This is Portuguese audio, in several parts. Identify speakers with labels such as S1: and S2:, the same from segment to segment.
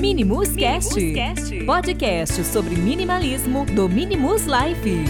S1: Minimus Cast, podcast sobre minimalismo do Minimus Life.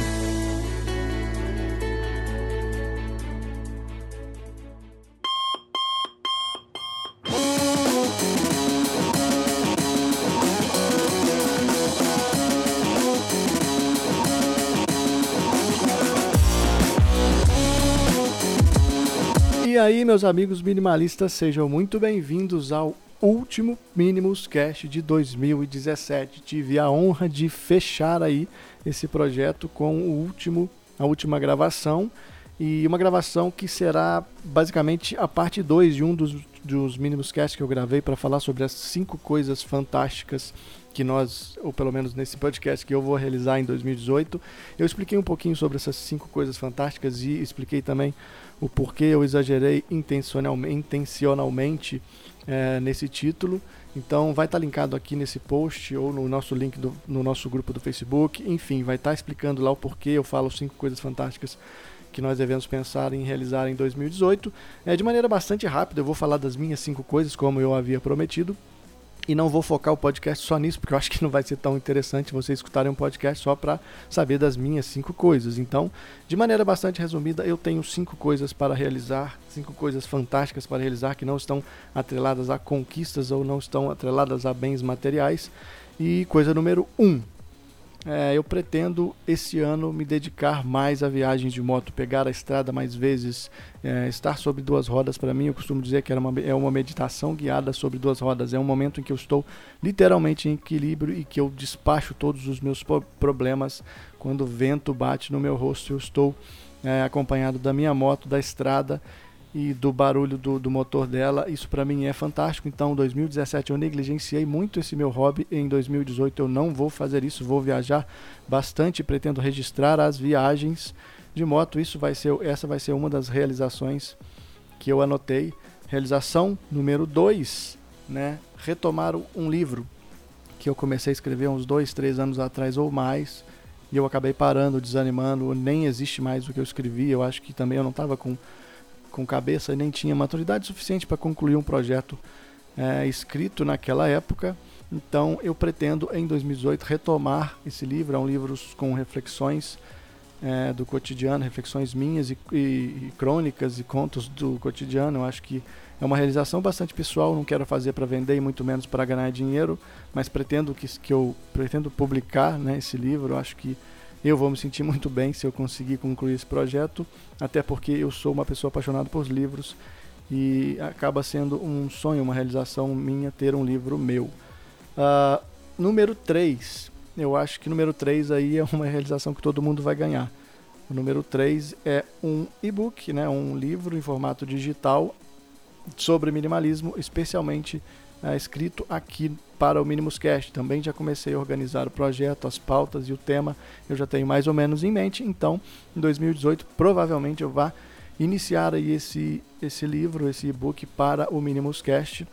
S2: E aí, meus amigos minimalistas, sejam muito bem-vindos ao último Minimus Cast de 2017. Tive a honra de fechar aí esse projeto com o último, a última gravação e uma gravação que será basicamente a parte 2 de um dos, dos Minimus Cast que eu gravei para falar sobre as cinco coisas fantásticas que nós, ou pelo menos nesse podcast que eu vou realizar em 2018. Eu expliquei um pouquinho sobre essas cinco coisas fantásticas e expliquei também o porquê eu exagerei intencionalmente, intencionalmente é, nesse título. Então vai estar tá linkado aqui nesse post ou no nosso link do, no nosso grupo do Facebook. Enfim, vai estar tá explicando lá o porquê eu falo cinco coisas fantásticas que nós devemos pensar em realizar em 2018. É, de maneira bastante rápida, eu vou falar das minhas cinco coisas, como eu havia prometido e não vou focar o podcast só nisso, porque eu acho que não vai ser tão interessante vocês escutarem um podcast só para saber das minhas cinco coisas. Então, de maneira bastante resumida, eu tenho cinco coisas para realizar, cinco coisas fantásticas para realizar que não estão atreladas a conquistas ou não estão atreladas a bens materiais. E coisa número um, é, eu pretendo esse ano me dedicar mais a viagens de moto, pegar a estrada mais vezes, é, estar sobre duas rodas. Para mim, eu costumo dizer que uma, é uma meditação guiada sobre duas rodas. É um momento em que eu estou literalmente em equilíbrio e que eu despacho todos os meus problemas quando o vento bate no meu rosto. Eu estou é, acompanhado da minha moto, da estrada e do barulho do, do motor dela. Isso para mim é fantástico. Então, 2017 eu negligenciei muito esse meu hobby. Em 2018 eu não vou fazer isso, vou viajar bastante. Pretendo registrar as viagens de moto. Isso vai ser, essa vai ser uma das realizações que eu anotei. Realização número 2, né? Retomar um livro que eu comecei a escrever uns dois, três anos atrás ou mais. E eu acabei parando, desanimando, nem existe mais o que eu escrevi. Eu acho que também eu não estava com com cabeça e nem tinha maturidade suficiente para concluir um projeto é, escrito naquela época. Então eu pretendo em 2018 retomar esse livro. É um livro com reflexões é, do cotidiano, reflexões minhas e, e, e, crônicas e contos do cotidiano. Eu acho que é uma realização bastante pessoal. Não quero fazer para vender e muito menos para ganhar dinheiro, mas pretendo que, que eu pretendo publicar né, esse livro. Eu acho que eu vou me sentir muito bem se eu conseguir concluir esse projeto, até porque eu sou uma pessoa apaixonada por livros e acaba sendo um sonho, uma realização minha ter um livro meu. Uh, número 3, eu acho que número 3 aí é uma realização que todo mundo vai ganhar. O número 3 é um e-book, né, um livro em formato digital sobre minimalismo, especialmente é, escrito aqui para o Minimus Cast. Também já comecei a organizar o projeto, as pautas e o tema eu já tenho mais ou menos em mente. Então, em 2018, provavelmente eu vá iniciar aí esse, esse livro, esse e-book para o Minimus Cast,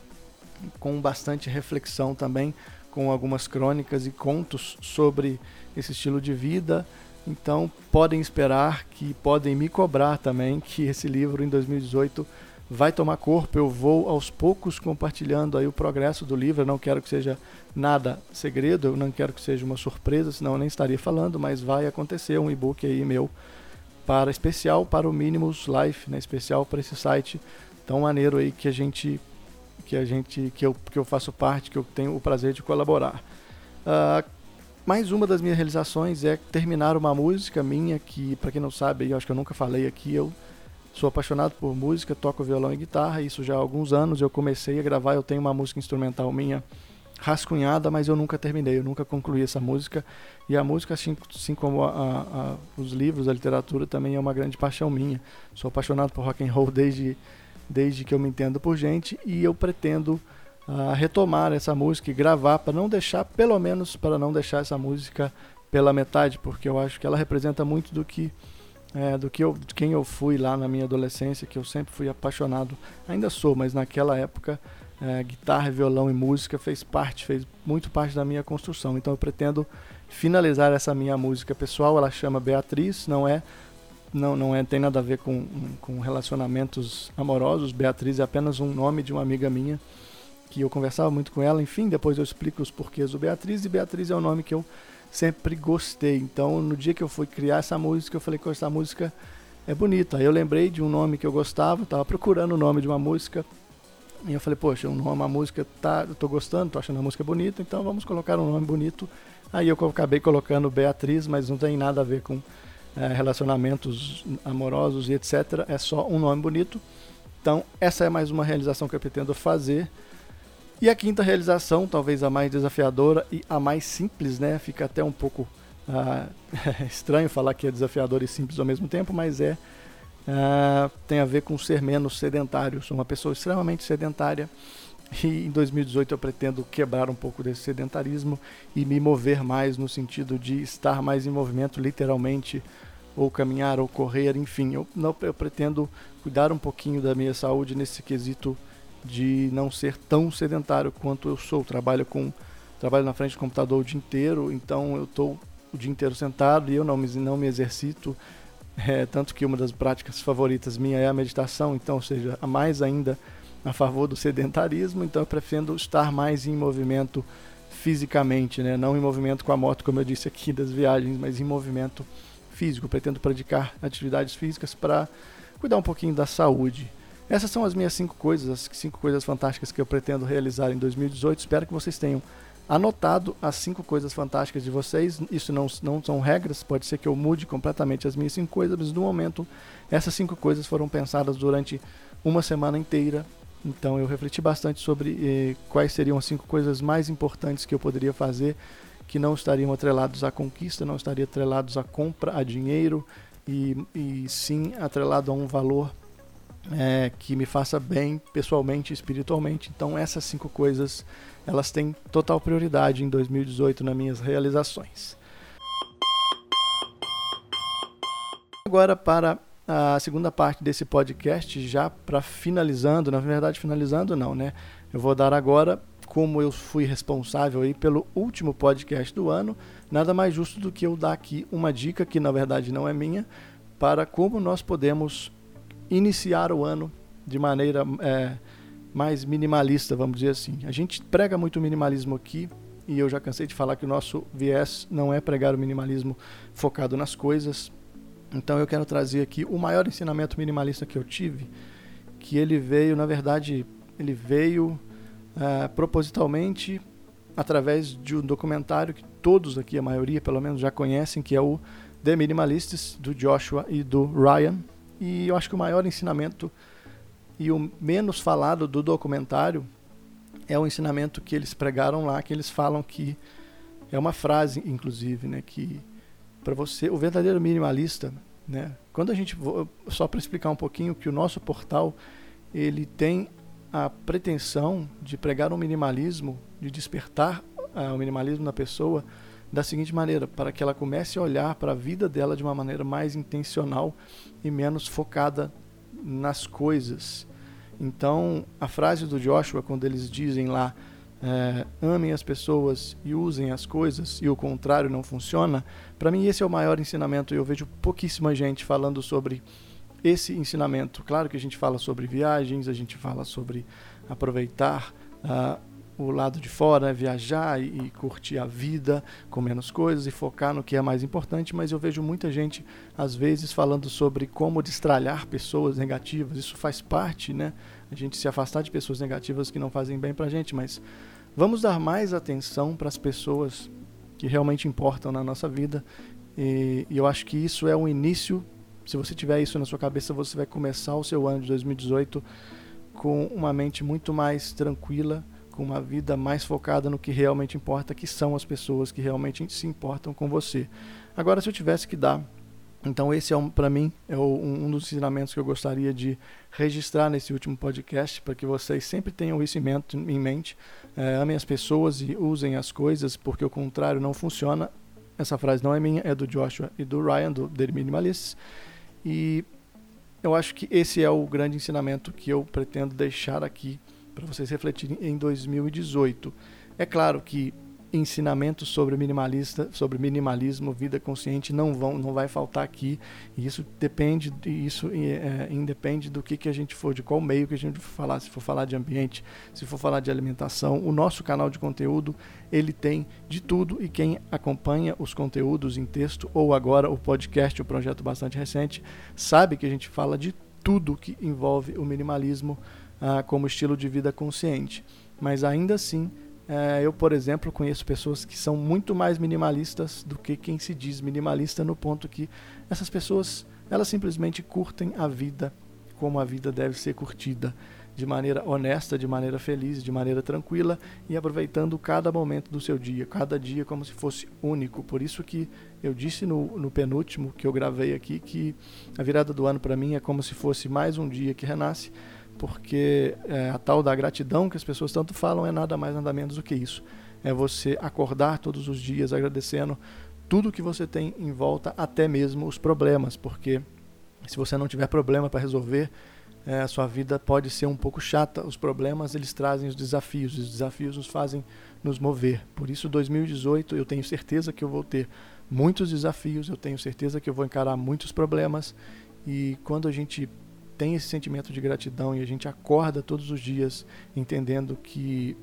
S2: com bastante reflexão também, com algumas crônicas e contos sobre esse estilo de vida. Então, podem esperar que podem me cobrar também que esse livro em 2018 vai tomar corpo. Eu vou aos poucos compartilhando aí o progresso do livro. Eu não quero que seja nada segredo, eu não quero que seja uma surpresa, senão eu nem estaria falando, mas vai acontecer um e-book aí meu para especial para o Minimus Life, né, especial para esse site tão maneiro aí que a gente que a gente que eu, que eu faço parte, que eu tenho o prazer de colaborar. Uh, mais uma das minhas realizações é terminar uma música minha que, para quem não sabe, eu acho que eu nunca falei aqui, eu Sou apaixonado por música, toco violão e guitarra, isso já há alguns anos. Eu comecei a gravar, eu tenho uma música instrumental minha rascunhada, mas eu nunca terminei, eu nunca concluí essa música. E a música, assim, assim como a, a, os livros, a literatura, também é uma grande paixão minha. Sou apaixonado por rock and roll desde, desde que eu me entendo por gente e eu pretendo uh, retomar essa música e gravar para não deixar, pelo menos para não deixar essa música pela metade, porque eu acho que ela representa muito do que é, do que eu, de quem eu fui lá na minha adolescência, que eu sempre fui apaixonado, ainda sou, mas naquela época é, guitarra, violão e música fez parte, fez muito parte da minha construção. Então eu pretendo finalizar essa minha música pessoal. Ela chama Beatriz, não é, não, não é, tem nada a ver com, com relacionamentos amorosos. Beatriz é apenas um nome de uma amiga minha que eu conversava muito com ela, enfim, depois eu explico os porquês do Beatriz, e Beatriz é o nome que eu sempre gostei. Então, no dia que eu fui criar essa música, eu falei que essa música é bonita. Aí eu lembrei de um nome que eu gostava, estava procurando o nome de uma música, e eu falei, poxa, um nome, uma música, tá, eu tô gostando, tô achando a música bonita, então vamos colocar um nome bonito. Aí eu acabei colocando Beatriz, mas não tem nada a ver com é, relacionamentos amorosos e etc. É só um nome bonito. Então, essa é mais uma realização que eu pretendo fazer. E a quinta realização, talvez a mais desafiadora e a mais simples, né? Fica até um pouco uh, estranho falar que é desafiador e simples ao mesmo tempo, mas é uh, tem a ver com ser menos sedentário. Sou uma pessoa extremamente sedentária e em 2018 eu pretendo quebrar um pouco desse sedentarismo e me mover mais no sentido de estar mais em movimento, literalmente, ou caminhar, ou correr, enfim. Eu, não, eu pretendo cuidar um pouquinho da minha saúde nesse quesito de não ser tão sedentário quanto eu sou. Trabalho com trabalho na frente do computador o dia inteiro, então eu estou o dia inteiro sentado e eu não me, não me exercito. É, tanto que uma das práticas favoritas minha é a meditação, então, ou seja, a mais ainda a favor do sedentarismo, então eu pretendo estar mais em movimento fisicamente, né? não em movimento com a moto, como eu disse aqui das viagens, mas em movimento físico. Pretendo praticar atividades físicas para cuidar um pouquinho da saúde. Essas são as minhas cinco coisas, as cinco coisas fantásticas que eu pretendo realizar em 2018. Espero que vocês tenham anotado as cinco coisas fantásticas de vocês. Isso não, não são regras, pode ser que eu mude completamente as minhas cinco coisas, mas no momento essas cinco coisas foram pensadas durante uma semana inteira então eu refleti bastante sobre eh, quais seriam as cinco coisas mais importantes que eu poderia fazer que não estariam atrelados à conquista, não estariam atrelados à compra, a dinheiro e, e sim atrelado a um valor é, que me faça bem pessoalmente e espiritualmente. Então essas cinco coisas elas têm total prioridade em 2018 nas minhas realizações. Agora para a segunda parte desse podcast, já para finalizando, na verdade finalizando não, né? Eu vou dar agora, como eu fui responsável aí pelo último podcast do ano, nada mais justo do que eu dar aqui uma dica que na verdade não é minha, para como nós podemos iniciar o ano de maneira é, mais minimalista, vamos dizer assim. A gente prega muito minimalismo aqui, e eu já cansei de falar que o nosso viés não é pregar o minimalismo focado nas coisas, então eu quero trazer aqui o maior ensinamento minimalista que eu tive, que ele veio, na verdade, ele veio uh, propositalmente através de um documentário que todos aqui, a maioria pelo menos, já conhecem, que é o The Minimalists, do Joshua e do Ryan. E eu acho que o maior ensinamento e o menos falado do documentário é o ensinamento que eles pregaram lá, que eles falam que é uma frase, inclusive, né, que para você, o verdadeiro minimalista, né? Quando a gente só para explicar um pouquinho que o nosso portal ele tem a pretensão de pregar um minimalismo, de despertar uh, o minimalismo na pessoa da seguinte maneira, para que ela comece a olhar para a vida dela de uma maneira mais intencional e menos focada nas coisas. Então, a frase do Joshua quando eles dizem lá é, amem as pessoas e usem as coisas e o contrário não funciona, para mim esse é o maior ensinamento eu vejo pouquíssima gente falando sobre esse ensinamento. Claro que a gente fala sobre viagens, a gente fala sobre aproveitar uh, o lado de fora, viajar e, curtir a vida com menos coisas e focar no que é mais importante, mas eu vejo muita gente às vezes falando sobre como destralhar pessoas negativas. Isso faz parte, né? A gente se afastar de pessoas negativas que não fazem bem pra gente, mas Vamos dar mais atenção para as pessoas que realmente importam na nossa vida. E, e eu acho que isso é o início. Se você tiver isso na sua cabeça, você vai começar o seu ano de 2018 com uma mente muito mais tranquila, com uma vida mais focada no que realmente importa, que são as pessoas que realmente se importam com você. Agora, se eu tivesse que dar então esse é um, para mim é um, dos ensinamentos que eu gostaria de registrar nesse último podcast para que vocês sempre tenham isso em mente. É, amem as pessoas e usem as coisas porque o contrário não funciona. Essa frase não é minha, é do Joshua e do Ryan do The Minimalists. E eu acho que esse é o grande ensinamento que eu pretendo deixar aqui para vocês refletirem em 2018. É claro que ensinamentos sobre minimalista, sobre minimalismo, vida consciente não vão, não vai faltar aqui. E isso depende, isso é, independe do que, que a gente for, de qual meio que a gente for falar. Se for falar de ambiente, se for falar de alimentação, o nosso canal de conteúdo ele tem de tudo e quem acompanha os conteúdos em texto ou agora o podcast, o projeto bastante recente, sabe que a gente fala de tudo que envolve o minimalismo ah, como estilo de vida consciente. Mas ainda assim é, eu, por exemplo, conheço pessoas que são muito mais minimalistas do que quem se diz minimalista, no ponto que essas pessoas elas simplesmente curtem a vida como a vida deve ser curtida, de maneira honesta, de maneira feliz, de maneira tranquila e aproveitando cada momento do seu dia, cada dia como se fosse único. Por isso que eu disse no, no penúltimo que eu gravei aqui que a virada do ano para mim é como se fosse mais um dia que renasce porque é, a tal da gratidão que as pessoas tanto falam é nada mais nada menos do que isso. É você acordar todos os dias agradecendo tudo que você tem em volta, até mesmo os problemas, porque se você não tiver problema para resolver, é, a sua vida pode ser um pouco chata. Os problemas eles trazem os desafios, os desafios nos fazem nos mover. Por isso, 2018 eu tenho certeza que eu vou ter muitos desafios, eu tenho certeza que eu vou encarar muitos problemas e quando a gente tem esse sentimento de gratidão e a gente acorda todos os dias entendendo que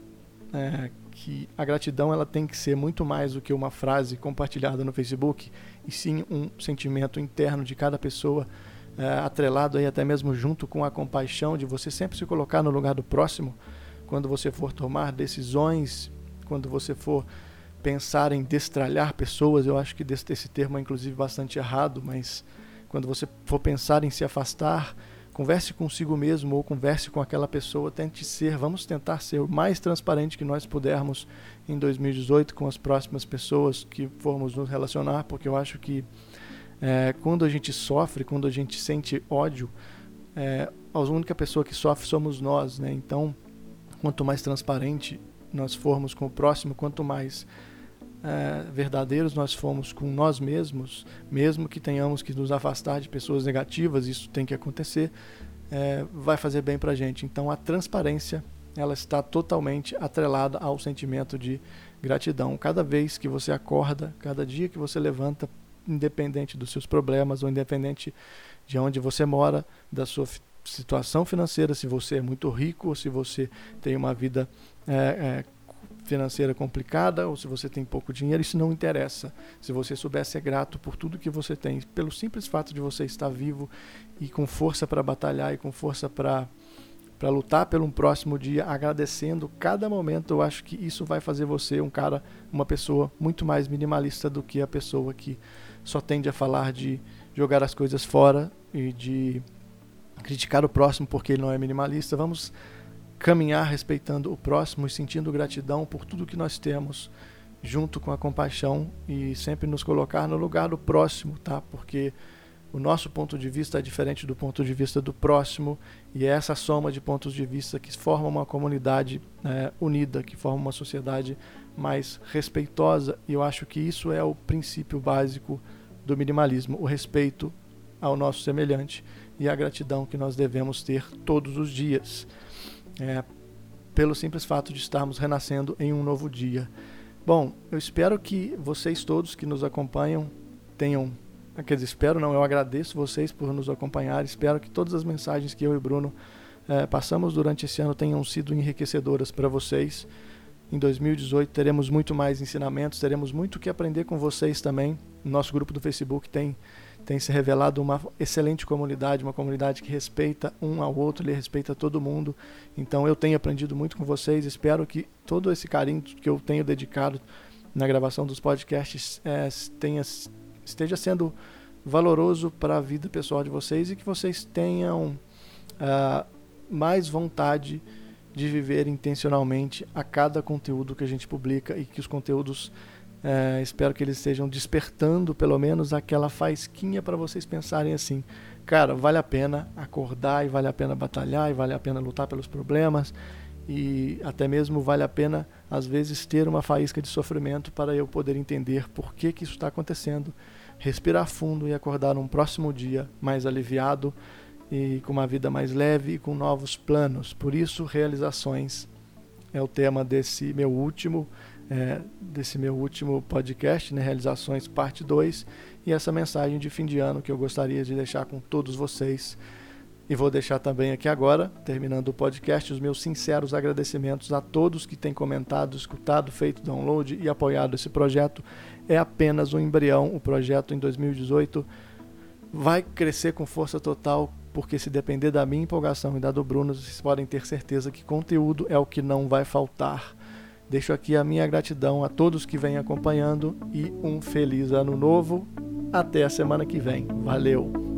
S2: é, que a gratidão ela tem que ser muito mais do que uma frase compartilhada no Facebook e sim um sentimento interno de cada pessoa é, atrelado aí até mesmo junto com a compaixão de você sempre se colocar no lugar do próximo. Quando você for tomar decisões quando você for pensar em destralhar pessoas eu acho que esse termo é inclusive bastante errado mas quando você for pensar em se afastar Converse consigo mesmo ou converse com aquela pessoa, tente ser, vamos tentar ser o mais transparente que nós pudermos em 2018 com as próximas pessoas que formos nos relacionar, porque eu acho que é, quando a gente sofre, quando a gente sente ódio, é, a única pessoa que sofre somos nós, né? Então, quanto mais transparente nós formos com o próximo, quanto mais é, verdadeiros nós fomos com nós mesmos, mesmo que tenhamos que nos afastar de pessoas negativas, isso tem que acontecer, é, vai fazer bem para a gente. Então a transparência ela está totalmente atrelada ao sentimento de gratidão. Cada vez que você acorda, cada dia que você levanta, independente dos seus problemas ou independente de onde você mora, da sua situação financeira, se você é muito rico ou se você tem uma vida é, é, financeira complicada ou se você tem pouco dinheiro, isso não interessa. Se você souber ser grato por tudo que você tem, pelo simples fato de você estar vivo e com força para batalhar e com força para para lutar pelo um próximo dia, agradecendo cada momento, eu acho que isso vai fazer você um cara, uma pessoa muito mais minimalista do que a pessoa que só tende a falar de jogar as coisas fora e de criticar o próximo porque ele não é minimalista. Vamos caminhar respeitando o próximo e sentindo gratidão por tudo que nós temos, junto com a compaixão e sempre nos colocar no lugar do próximo, tá? Porque o nosso ponto de vista é diferente do ponto de vista do próximo e é essa soma de pontos de vista que forma uma comunidade é, unida, que forma uma sociedade mais respeitosa. E eu acho que isso é o princípio básico do minimalismo, o respeito ao nosso semelhante e a gratidão que nós devemos ter todos os dias é, pelo simples fato de estarmos renascendo em um novo dia. Bom, eu espero que vocês todos que nos acompanham tenham. Quer dizer, espero não, eu agradeço vocês por nos acompanhar. Espero que todas as mensagens que eu e Bruno é, passamos durante esse ano tenham sido enriquecedoras para vocês. Em 2018 teremos muito mais ensinamentos, teremos muito que aprender com vocês também. Nosso grupo do Facebook tem tem se revelado uma excelente comunidade, uma comunidade que respeita um ao outro, ele respeita todo mundo. Então eu tenho aprendido muito com vocês, espero que todo esse carinho que eu tenho dedicado na gravação dos podcasts é, tenha, esteja sendo valoroso para a vida pessoal de vocês e que vocês tenham uh, mais vontade de viver intencionalmente a cada conteúdo que a gente publica e que os conteúdos é, espero que eles estejam despertando pelo menos aquela faisquinha para vocês pensarem assim, cara, vale a pena acordar e vale a pena batalhar e vale a pena lutar pelos problemas e até mesmo vale a pena às vezes ter uma faísca de sofrimento para eu poder entender por que, que isso está acontecendo, respirar fundo e acordar um próximo dia mais aliviado e com uma vida mais leve e com novos planos. Por isso, realizações é o tema desse meu último é, desse meu último podcast, né, Realizações Parte 2, e essa mensagem de fim de ano que eu gostaria de deixar com todos vocês. E vou deixar também aqui agora, terminando o podcast, os meus sinceros agradecimentos a todos que têm comentado, escutado, feito download e apoiado esse projeto. É apenas um embrião, o projeto em 2018 vai crescer com força total, porque se depender da minha empolgação e da do Bruno, vocês podem ter certeza que conteúdo é o que não vai faltar. Deixo aqui a minha gratidão a todos que vêm acompanhando e um feliz ano novo. Até a semana que vem. Valeu!